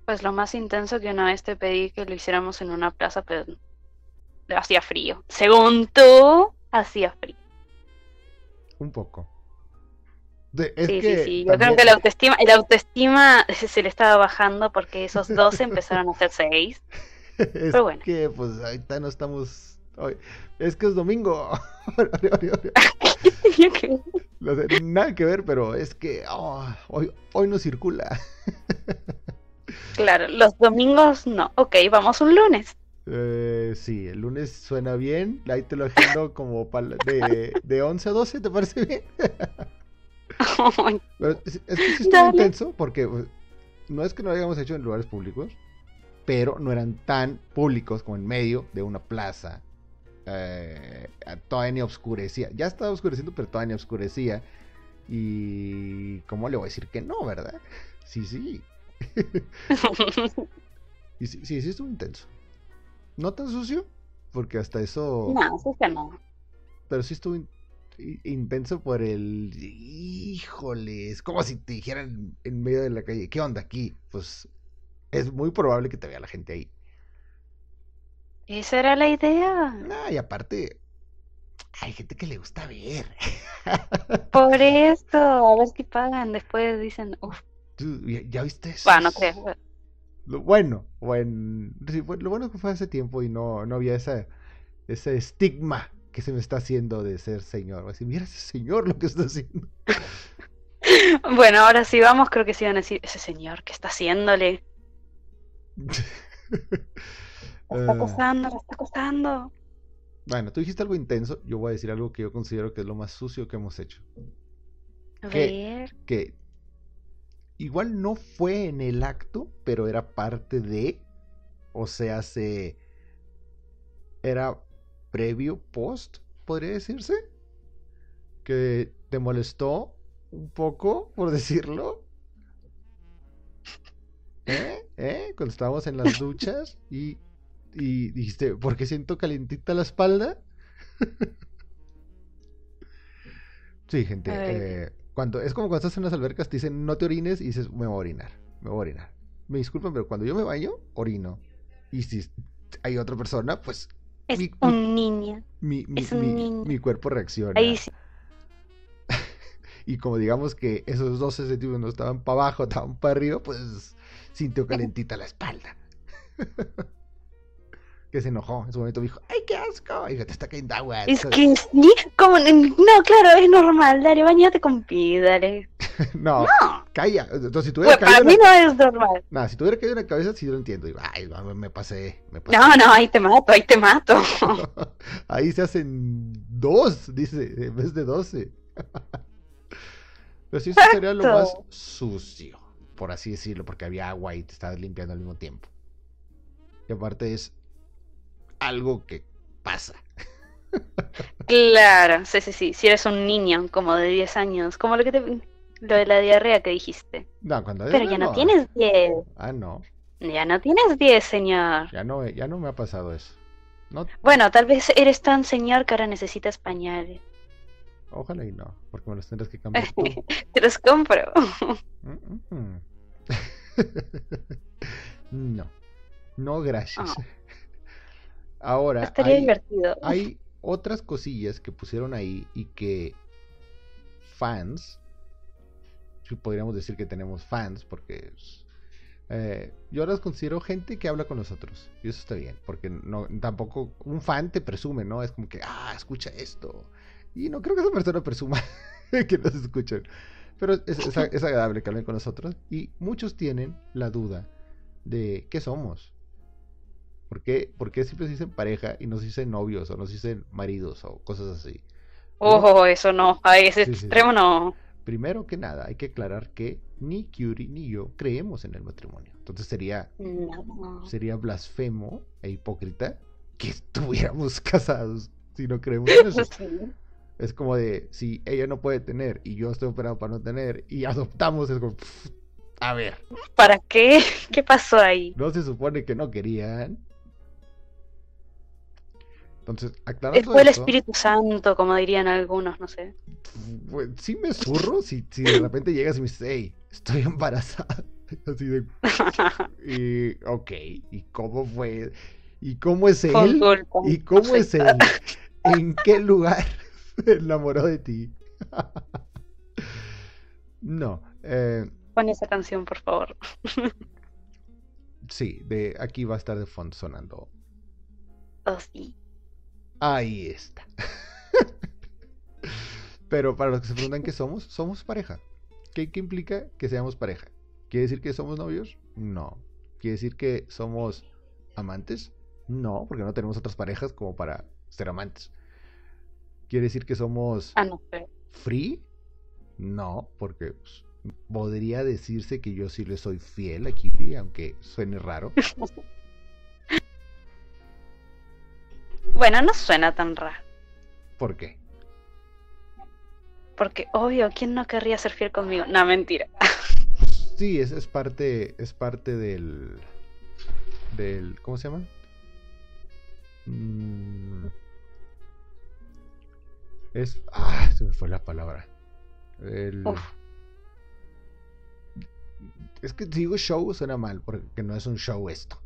Pues lo más intenso que una vez te pedí que lo hiciéramos en una plaza, pero hacía frío. Según tú, hacía frío. Un poco. De- es Sí, que sí, sí. Yo creo que la autoestima, la autoestima se le estaba bajando porque esos 12 empezaron a ser 6. Es Pero bueno. que pues ahorita no estamos. Es que es domingo. No sé, nada que ver, pero es que oh, hoy, hoy no circula. Claro, los domingos no. Ok, vamos un lunes. Eh, sí, el lunes suena bien. Ahí te lo agendo como de, de 11 a 12, ¿te parece bien? Pero es, es que sí estuvo intenso porque no es que no lo hayamos hecho en lugares públicos, pero no eran tan públicos como en medio de una plaza. Eh, todavía ni oscurecía. Ya estaba oscureciendo, pero todavía ni oscurecía. Y. ¿Cómo le voy a decir que no, verdad? Sí, sí. Y sí, sí, sí estuvo intenso. No tan sucio, porque hasta eso. no, sí que no. Pero sí estuvo in- intenso por el. Híjole, es como si te dijeran en medio de la calle, ¿qué onda aquí? Pues es muy probable que te vea la gente ahí. Esa era la idea. Ah, y aparte, hay gente que le gusta ver. Por eso, a ver si pagan. Después dicen, uff, Tú, ¿Ya, ya viste eso? va, no creo. Lo bueno, bueno, lo bueno que fue hace tiempo y no, no había esa, ese estigma que se me está haciendo de ser señor. Voy a decir, mira ese señor lo que está haciendo. Bueno, ahora sí vamos, creo que sí van a decir, ese señor, ¿qué está haciéndole? Está Ah, acosando, está acosando. bueno, tú dijiste algo intenso, yo voy a decir algo que yo considero que es lo más sucio que hemos hecho. A ¿Qué? ver. Que igual no fue en el acto, pero era parte de, o sea, se era previo, post, podría decirse, que te molestó un poco, por decirlo. ¿Eh? ¿Eh? Cuando estábamos en las duchas y, y dijiste, ¿por qué siento calientita la espalda? Sí, gente. Eh, cuando, es como cuando estás en las albercas, te dicen no te orines y dices, me voy a orinar, me voy a orinar. Me disculpan, pero cuando yo me baño, orino. Y si hay otra persona, pues Es Mi- un niño. mi, mi, Es un mi- niño. mi cuerpo reacciona. Ahí sí. Y como digamos que esos 12 centímetros no estaban para abajo, estaban para arriba, pues sintió calentita la espalda. que se enojó. En su momento dijo, ¡ay, qué asco! Y te está cayendo agua. Es que como, no, claro, es normal, dale, bañate con pi, dale. no, No, calla. Entonces, si tuviera pues para mí no es normal. Nah, si tuviera caído en la cabeza, sí lo entiendo. Digo, ay, me pasé, me pasé. No, no, ahí te mato, ahí te mato. Ahí se hacen dos, dice, en vez de doce. Pero sí, eso sería lo más sucio, por así decirlo, porque había agua y te estabas limpiando al mismo tiempo. Y aparte es algo que pasa. Claro, sí, sí, sí. Si eres un niño como de 10 años, como lo que te, lo de la diarrea que dijiste. No, cuando Pero ya no tienes 10. Ah, no, Ya no tienes 10, señor. ya no, ya no me ha pasado eso. No, Bueno, tal vez eres tan señor que ahora necesitas pañales. ojalá y no, porque me los tendrás que cambiar tú. Te los compro. Mm, mm, mm. no, no gracias. Oh. Ahora, Estaría hay- divertido. hay otras cosillas que pusieron ahí y que fans, si podríamos decir que tenemos fans, porque eh, yo las considero gente que habla con nosotros y eso está bien, porque no tampoco un fan te presume, ¿no? Es como que, ah, escucha esto. Y no creo que esa persona presuma que nos escuchan. Pero es, es, es agradable que hablen con nosotros. Y muchos tienen la duda de qué somos. ¿Por qué, ¿Por qué siempre se dicen pareja y no se dicen novios o no se dicen maridos o cosas así? Ojo, eso no, a ese Sí, sí, sí. extremo no. Primero que nada, hay que aclarar que ni Curie ni yo creemos en el matrimonio. Entonces sería, No. sería blasfemo e hipócrita que estuviéramos casados si no creemos en eso. Sí. Es como de, si ella no puede tener y yo estoy operado para no tener y adoptamos, es como, pff, a ver, ¿Para qué? ¿Qué pasó ahí? no se supone que no querían. Entonces, aclarando Fue el esto, Espíritu Santo, como dirían algunos, no sé. pues, sí me zurro si, si de repente llegas y me dices, hey, estoy embarazada. Así de, y, ok, ¿y cómo fue? ¿Y cómo es él? ¿Y cómo es él? ¿En qué lugar se enamoró de ti? no, eh, Pon esa canción, por favor. sí, de aquí va a estar de fondo sonando. Oh, sí. Ahí está. Pero para los que se preguntan qué somos, somos pareja. ¿Qué, qué implica que seamos pareja? ¿Quiere decir que somos novios? No. ¿Quiere decir que somos amantes? No, porque no tenemos otras parejas como para ser amantes. ¿Quiere decir que somos Ah, no free? No, porque pues, podría decirse que yo sí le soy fiel a Kiri, aunque suene raro. Bueno, no suena tan raro. ¿Por qué? Porque, obvio, ¿quién no querría ser fiel conmigo? No, mentira. Sí, es, es parte, es parte del, del, ¿cómo se llama? Mm, es, ah, se me fue la palabra. El- Uf. es que si digo show suena mal, porque no es un show esto.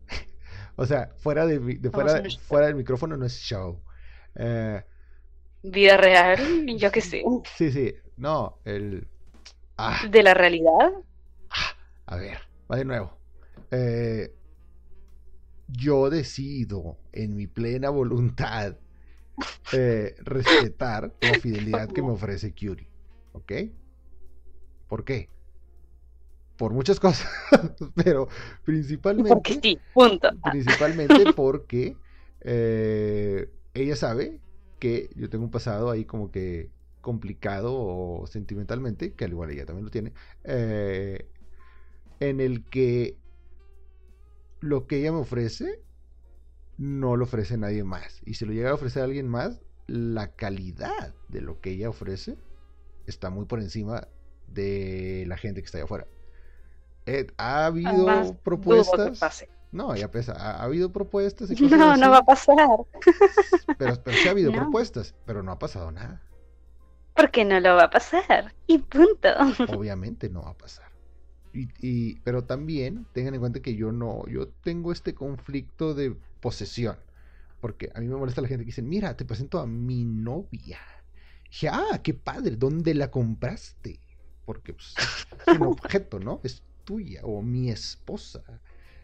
O sea, fuera de, mi- de ¿Cómo fuera, del micrófono no es show. Eh, Vida real, yo qué sé. sí, sí, no, el, ah, De la realidad. A ver, va de nuevo. Eh, yo decido en mi plena voluntad eh, respetar la fidelidad que me ofrece Curie. ¿Ok? ¿Por qué? Por muchas cosas, pero Porque principalmente, sí, punto. principalmente porque eh, ella sabe que yo tengo un pasado ahí como que complicado o sentimentalmente, que al igual ella también lo tiene, eh, en el que lo que ella me ofrece no lo ofrece nadie más. Y si lo llega a ofrecer a alguien más, la calidad de lo que ella ofrece está muy por encima de la gente que está allá afuera. Eh, ha habido Además, propuestas. pase. No, ya pesa. Ha, ha habido propuestas y cosas No, así, no va a pasar. Pero, pero sí ha habido No. propuestas, pero no ha pasado nada. Porque no lo va a pasar. Y punto. Obviamente no va a pasar. Y, y- pero también tengan en cuenta que yo no, yo tengo este conflicto de posesión. Porque a mí me molesta la gente que dice, mira, te presento a mi novia. Dije, ah, qué padre, ¿dónde la compraste? Porque pues, es un objeto, ¿no? Es tuya o mi esposa.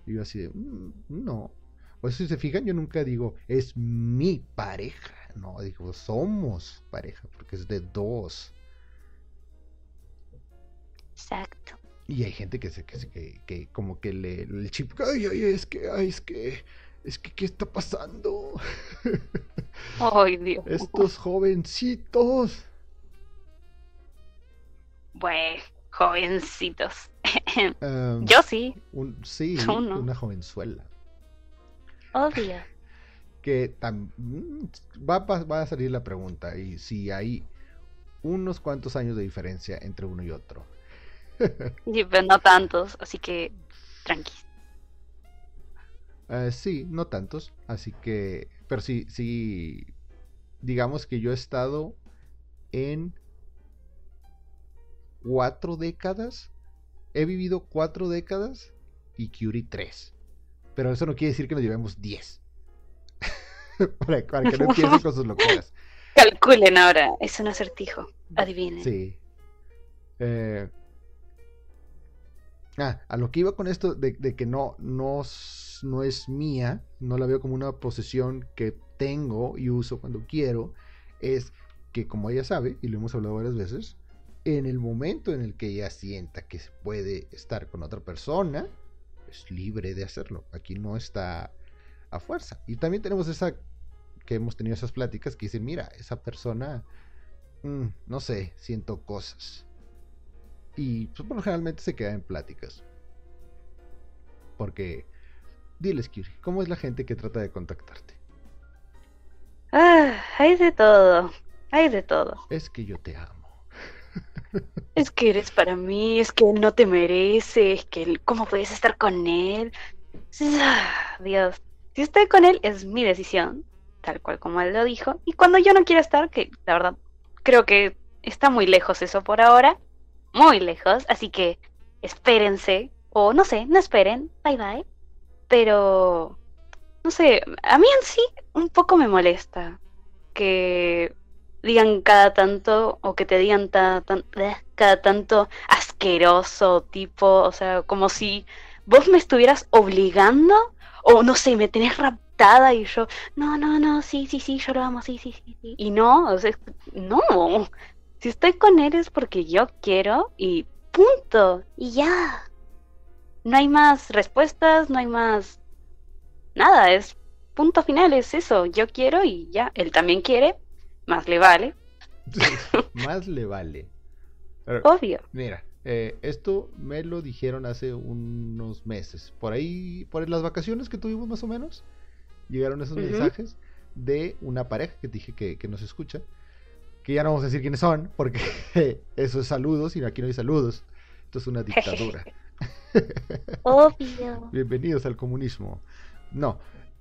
Y yo así de, "Mm, no. Por eso si se fijan, yo nunca digo, es mi pareja. No, digo, somos pareja, porque es de dos. Exacto. Y hay gente que se, que, se- que, que como que le, el chip, ay, ay, es que, ay, es que, es que, ¿qué está pasando? Ay, Dios. Estos jovencitos. Bueno, jovencitos. Em, Yo sí, un- sí, no. una jovenzuela. obvio. Que tam- mm, va, va a salir la pregunta, y si hay unos cuantos años de diferencia entre uno y otro. Pero no tantos, así que tranqui. Eh, sí, no tantos, así que, pero sí, sí, digamos que yo he estado en cuatro décadas, he vivido cuatro décadas y Curie tres, pero eso no quiere decir que nos llevemos diez, para, para que no empiecen con sus locuras. Calculen ahora, es un acertijo. Adivinen. Sí. Eh, Ah, a lo que iba con esto de, de que no, no, no es mía, no la veo como una posesión que tengo y uso cuando quiero, es que como ella sabe, y lo hemos hablado varias veces, en el momento en el que ella sienta que se puede estar con otra persona, es libre de hacerlo. Aquí no está a fuerza. Y también tenemos esa, que hemos tenido esas pláticas que dicen, mira, esa persona, mm, no sé, siento cosas. Y pues, bueno, generalmente se queda en pláticas. Porque, diles, Kiri, ¿cómo es la gente que trata de contactarte? Ah, hay de todo, hay de todo. Es que yo te amo. Es que eres para mí, es que él no te merece, es que él, ¿cómo puedes estar con él? Dios, si estoy con él es mi decisión, tal cual como él lo dijo, y cuando yo no quiero estar, que la verdad creo que está muy lejos eso por ahora, muy lejos, así que espérense, o no sé, no esperen, bye bye, pero no sé, a mí en sí un poco me molesta que digan cada tanto o que te digan eh, cada tanto asqueroso tipo, o sea, como si vos me estuvieras obligando o no sé, me tenés raptada y yo, no, no, no, sí, sí, sí, yo lo amo, sí, sí, sí, sí. Y no, o sea, no. Si estoy con él es porque yo quiero y punto, y ya. No hay más respuestas, no hay más nada, es punto final, es eso, yo quiero y ya, él también quiere, más le vale, Más le vale. Pero, obvio. Mira, eh, esto me lo dijeron hace unos meses. Por ahí, por las vacaciones que tuvimos más o menos, llegaron esos mensajes de una pareja que dije que, que nos escucha. Que ya no vamos a decir quiénes son, porque eso es saludos y aquí no hay saludos. Esto es una dictadura. Obvio. Bienvenidos al comunismo. No,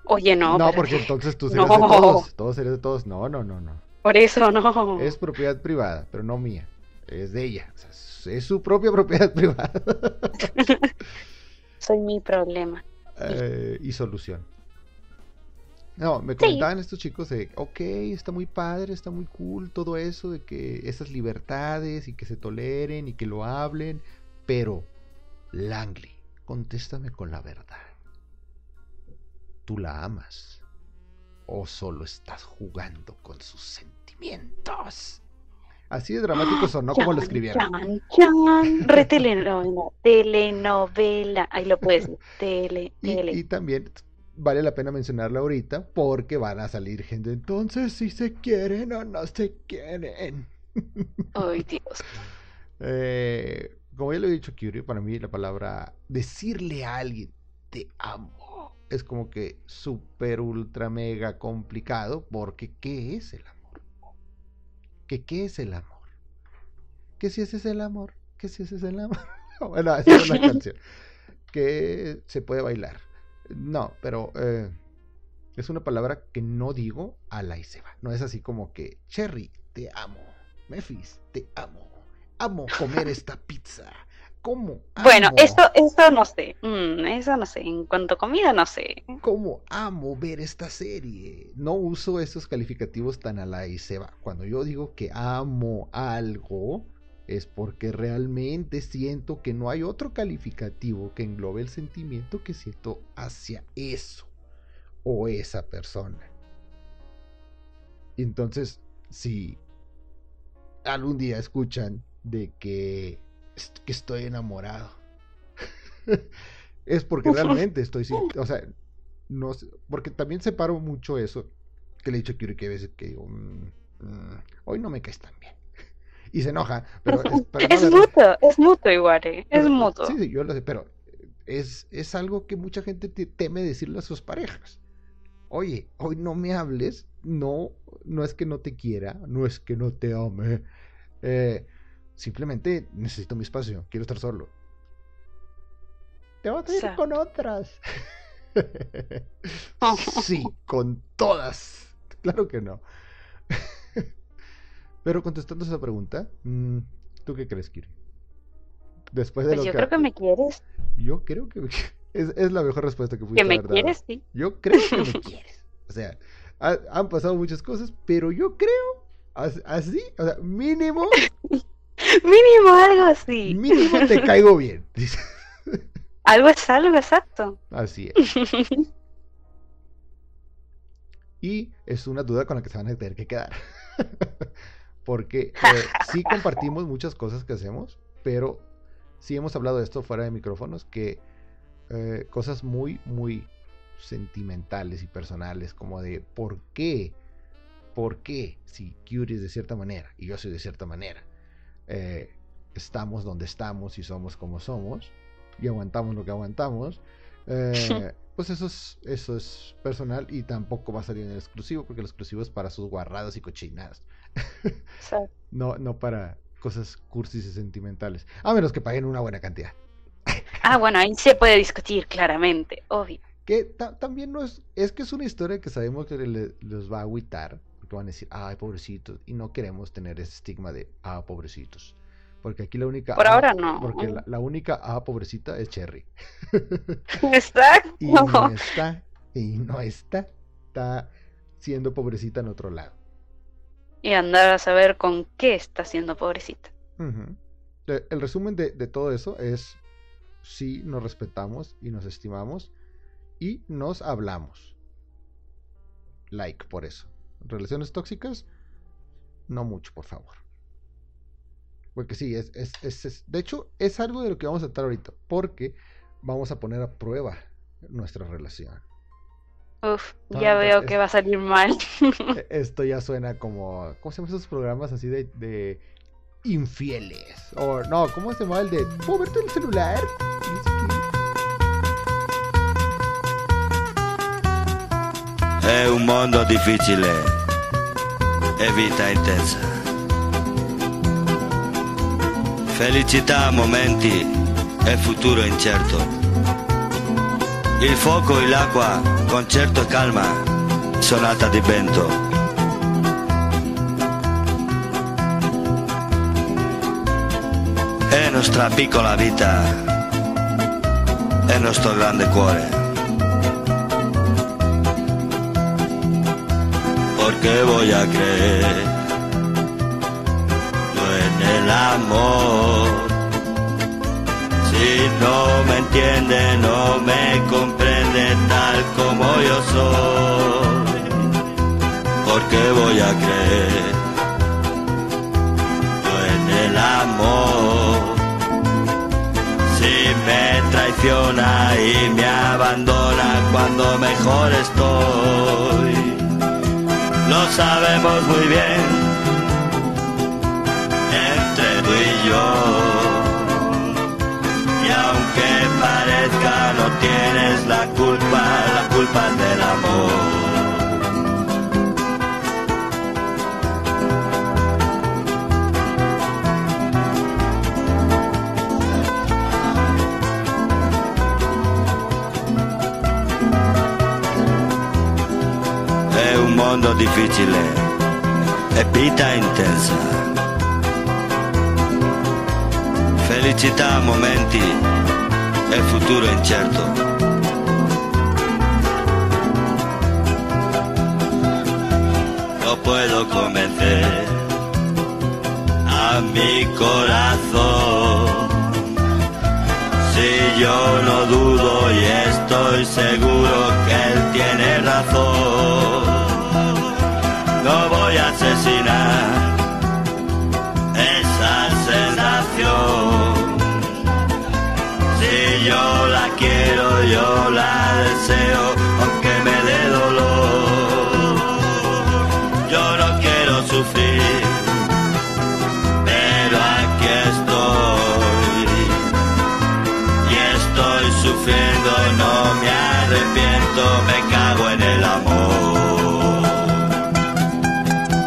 Oye, no, no, porque que- entonces tú No. eres de todos. Todos eres de todos. No, no, no, no. Por eso no. Es propiedad privada, pero no mía. Es de ella. O sea, es- es su propia propiedad privada. Soy mi problema. Eh, y solución. No, me comentaban estos chicos de, ok, está muy padre, está muy cool todo eso, de que esas libertades y que se toleren y que lo hablen, pero, Langley, contéstame con la verdad. ¿Tú la amas? ¿O solo estás jugando con sus sentimientos? Así de dramático sonó como lo escribieron. Chan, chan. Re telenovela. Telenovela. Ahí lo puedes decir. Tele, Y, tele. y también vale la pena mencionarla ahorita porque van a salir gente. Entonces, si se quieren o no se quieren. Ay, Dios. Eh, como ya lo he dicho, Curie, para mí la palabra decirle a alguien te amo es como que súper, ultra, mega complicado porque ¿qué es el amor? ¿Qué, ¿Qué es el amor? ¿Qué si ese es el amor? ¿Qué si ese es el amor? bueno, esa es una canción que se puede bailar. No, pero eh, es una palabra que no digo a la y se va. No es así como que, Cherry, te amo. Memphis, te amo. Amo comer esta pizza. ¿Cómo? Bueno, amo- eso, eso no sé. Mm, eso no sé. En cuanto a comida, no sé. ¿Cómo amo ver esta serie? No uso esos calificativos tan a la y se va. Cuando yo digo que amo algo, es porque realmente siento que no hay otro calificativo que englobe el sentimiento que siento hacia eso o esa persona. Entonces, si algún día escuchan de que, que estoy enamorado, es porque realmente estoy sintiendo, o sea, no sé, porque también separo mucho eso que le he dicho a Kyuri que a veces que digo, "Mm, mm, hoy no me caes tan bien. Y se enoja, pero es, pero no, es de- mutuo, es mutuo igual, eh. Es mutuo. Sí, sí, yo lo sé, pero es, es algo que mucha gente te- teme decirle a sus parejas. Oye, hoy no me hables, no, no es que no te quiera, no es que no te ame, eh, simplemente necesito mi espacio, quiero estar solo. Te vas a ir Exacto. con otras. sí, con todas. Claro que no. Pero contestando esa pregunta, mm, ¿tú qué crees, Kiri? Después de Pues lo yo que creo que me quieres. yo creo que me- es, es la mejor respuesta que pudiste Que me dado. quieres, sí. Yo creo que me quieres. O sea, ha- han pasado muchas cosas, pero yo creo as- así, o sea, mínimo, Mínimo algo así. mínimo te caigo bien. Algo es algo, exacto. Así es. Y es una duda con la que se van a tener que quedar. Porque eh, sí compartimos muchas cosas que hacemos, pero sí hemos hablado de esto fuera de micrófonos, que eh, cosas muy, muy sentimentales y personales, como de por qué, por qué, si Curie es de cierta manera y yo soy de cierta manera, eh, estamos donde estamos y somos como somos y aguantamos lo que aguantamos, eh, pues eso es, eso es personal y tampoco va a salir en el exclusivo porque el exclusivo es para sus guarradas y cochinadas. no, no para cosas cursis y sentimentales. A menos que paguen una buena cantidad. ah, bueno, ahí se puede discutir claramente, obvio. Que también no es, es que es una historia que sabemos que les va a agüitar, porque van a decir, ay, pobrecitos, y no queremos tener ese estigma de, ah, pobrecitos. Porque aquí la única. Por ahora no. Porque la, única A pobrecita es Cherry. Exacto. y no está. Y no está. Está siendo pobrecita en otro lado. Y andar a saber con qué está siendo pobrecita. el, resumen de, de, todo eso es: sí nos respetamos y nos estimamos y nos hablamos. Like por eso. Relaciones tóxicas, no mucho, por favor. Porque sí, es, es, es, de hecho, es algo de lo que vamos a tratar ahorita, porque vamos a poner a prueba nuestra relación. Uf, ya veo que va a salir mal. E, esto ya suena como, ¿cómo se llaman esos programas así de, de infieles? O no, ¿cómo se llama el de, ¿puedo verte el celular? È un mondo difficile e vita intensa. Felicità, momenti e futuro incerto. Il fuoco e l'acqua, concerto e calma, sonata di vento. È nostra piccola vita, è nostro grande cuore. Perché voy a creer el amor. Si no me entiende, no me comprende tal como yo soy. ¿Por qué voy a creer yo en el amor? Si me traiciona y me abandona cuando mejor estoy. Lo sabemos muy bien y aunque parezca no tienes la culpa, la culpa del amor. Mondo difficile e vita intensa felicità, momenti e futuro incerto. No puedo convencer a mi corazón. Si yo no dudo y estoy seguro que él tiene razón, yo la deseo, aunque me dé dolor. Yo no quiero sufrir, pero aquí estoy. Y estoy sufriendo, no me arrepiento, me cago en el amor.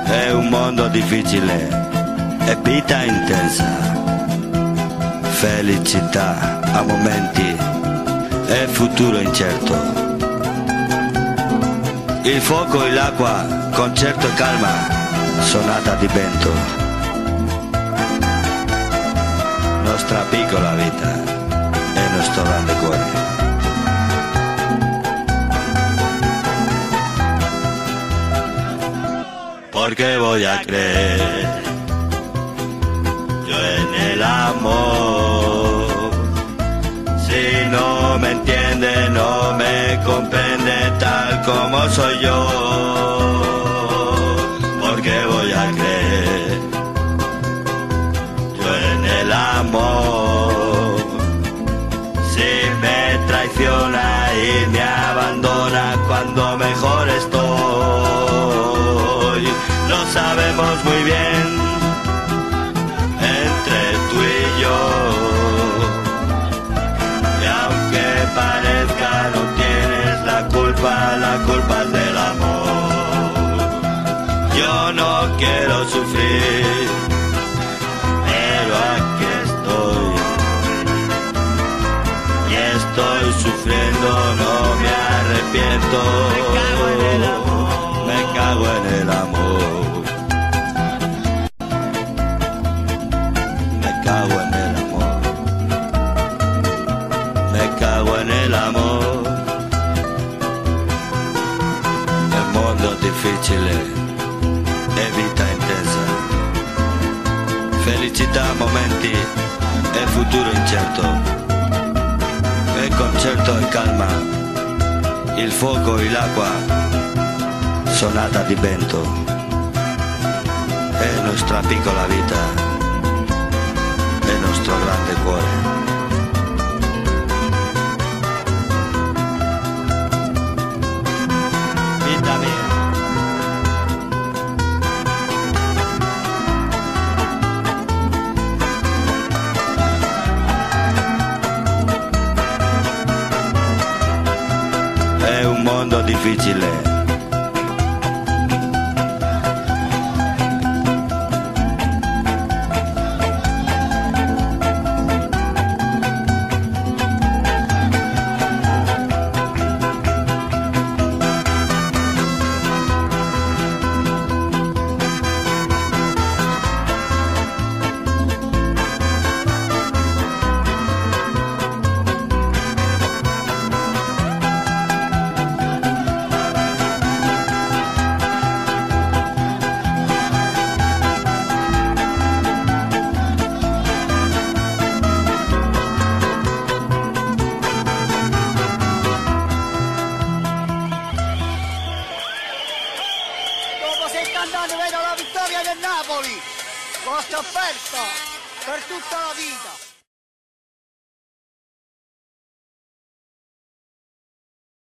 È un mondo difficile e vita intensa felicità a momenti e futuro incerto. Il fuoco e l'acqua, concerto e calma, sonata di vento. Nostra piccola vita e nostro grande cuore. Porque voy a creer yo en el amor. no me comprende tal como soy yo. Porque voy a creer yo en el amor. Si me traiciona y me abandona cuando mejor estoy, lo sabemos muy bien. Arrepiento. Me cago en el amor. Me cago en el amor. Me cago en el amor. El mondo è difficile e vita intensa. Felicità, momenti e futuro incerto. E concerto e calma. Il fuoco e l'acqua. Sonata di vento. È nostra piccola vita. È nostro grande cuore. Mondo